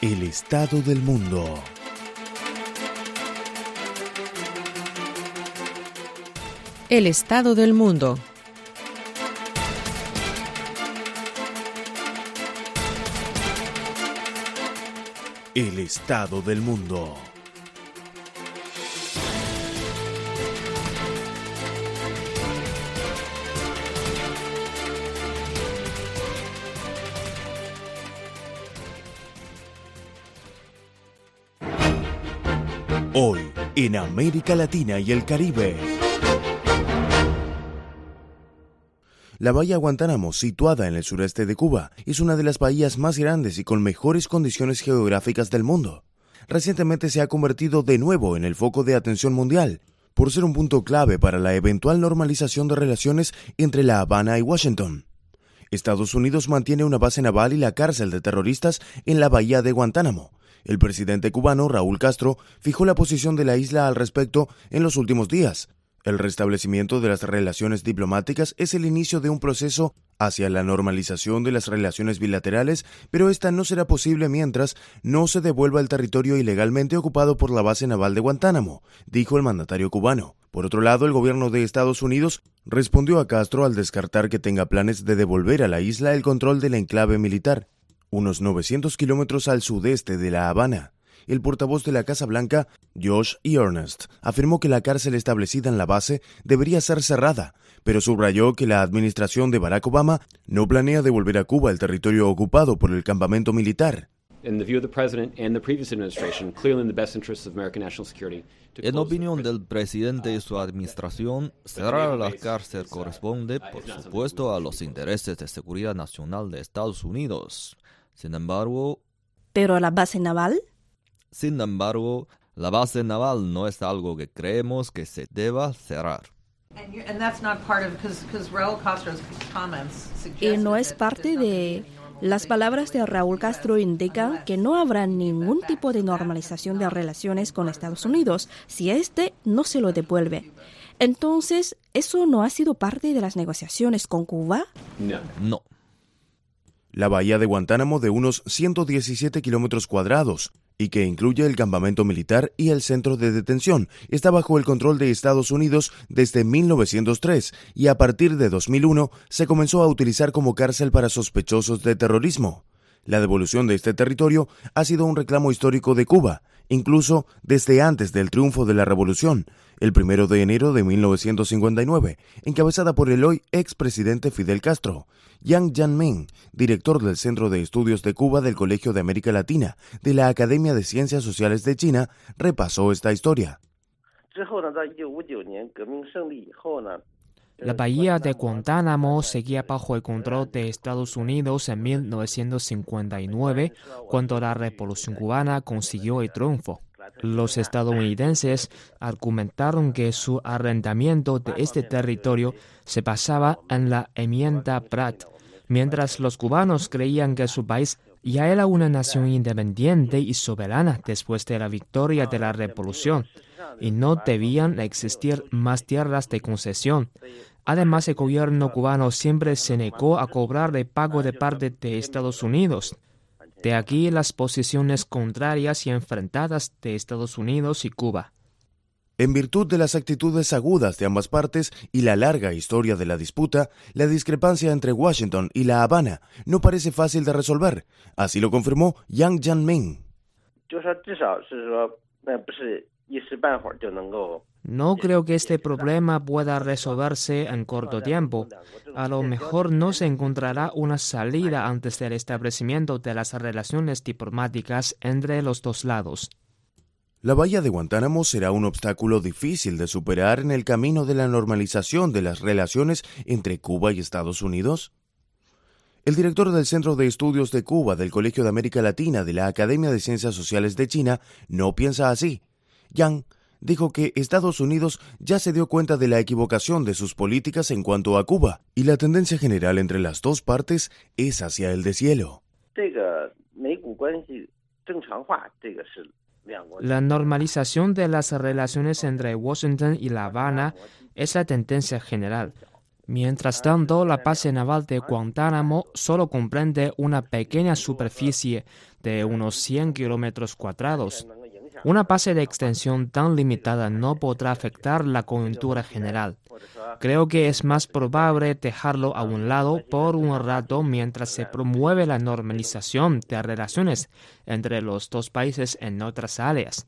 El estado del mundo. El estado del mundo. El estado del mundo. Hoy, en América Latina y el Caribe. La bahía Guantánamo, situada en el sureste de Cuba, es una de las bahías más grandes y con mejores condiciones geográficas del mundo. Recientemente se ha convertido de nuevo en el foco de atención mundial, por ser un punto clave para la eventual normalización de relaciones entre La Habana y Washington. Estados Unidos mantiene una base naval y la cárcel de terroristas en la bahía de Guantánamo. El presidente cubano Raúl Castro fijó la posición de la isla al respecto en los últimos días. El restablecimiento de las relaciones diplomáticas es el inicio de un proceso hacia la normalización de las relaciones bilaterales, pero esta no será posible mientras no se devuelva el territorio ilegalmente ocupado por la base naval de Guantánamo, dijo el mandatario cubano. Por otro lado, el gobierno de Estados Unidos respondió a Castro al descartar que tenga planes de devolver a la isla el control del enclave militar, unos 900 kilómetros al sudeste de La Habana. El portavoz de la Casa Blanca, Josh Ernest, afirmó que la cárcel establecida en la base debería ser cerrada, pero subrayó que la administración de Barack Obama no planea devolver a Cuba el territorio ocupado por el campamento militar. En opinión del presidente y su administración, cerrar la cárcel corresponde, por supuesto, a los intereses de seguridad nacional de Estados Unidos. Sin embargo... ¿Pero la base naval? Sin embargo, la base naval no es algo que creemos que se deba cerrar. Y no es parte de... Las palabras de Raúl Castro indican que no habrá ningún tipo de normalización de relaciones con Estados Unidos si éste no se lo devuelve. Entonces, ¿eso no ha sido parte de las negociaciones con Cuba? No. No. La bahía de Guantánamo de unos 117 kilómetros cuadrados y que incluye el campamento militar y el centro de detención, está bajo el control de Estados Unidos desde 1903 y a partir de 2001 se comenzó a utilizar como cárcel para sospechosos de terrorismo. La devolución de este territorio ha sido un reclamo histórico de Cuba, incluso desde antes del triunfo de la revolución, el primero de enero de 1959, encabezada por el hoy expresidente Fidel Castro. Yang Jianming, director del Centro de Estudios de Cuba del Colegio de América Latina de la Academia de Ciencias Sociales de China, repasó esta historia. La bahía de Guantánamo seguía bajo el control de Estados Unidos en 1959, cuando la Revolución cubana consiguió el triunfo. Los estadounidenses argumentaron que su arrendamiento de este territorio se basaba en la enmienda Pratt, mientras los cubanos creían que su país ya era una nación independiente y soberana después de la victoria de la revolución, y no debían existir más tierras de concesión. Además, el gobierno cubano siempre se negó a cobrar el pago de parte de Estados Unidos. De aquí las posiciones contrarias y enfrentadas de Estados Unidos y Cuba. En virtud de las actitudes agudas de ambas partes y la larga historia de la disputa, la discrepancia entre Washington y La Habana no parece fácil de resolver. Así lo confirmó Yang Jianming. No creo que este problema pueda resolverse en corto tiempo. A lo mejor no se encontrará una salida antes del establecimiento de las relaciones diplomáticas entre los dos lados. La bahía de Guantánamo será un obstáculo difícil de superar en el camino de la normalización de las relaciones entre Cuba y Estados Unidos. El director del Centro de Estudios de Cuba del Colegio de América Latina de la Academia de Ciencias Sociales de China no piensa así. Yang dijo que Estados Unidos ya se dio cuenta de la equivocación de sus políticas en cuanto a Cuba y la tendencia general entre las dos partes es hacia el deshielo. La normalización de las relaciones entre Washington y La Habana es la tendencia general. Mientras tanto, la base naval de Guantánamo solo comprende una pequeña superficie de unos 100 kilómetros cuadrados. Una base de extensión tan limitada no podrá afectar la coyuntura general. Creo que es más probable dejarlo a un lado por un rato mientras se promueve la normalización de relaciones entre los dos países en otras áreas.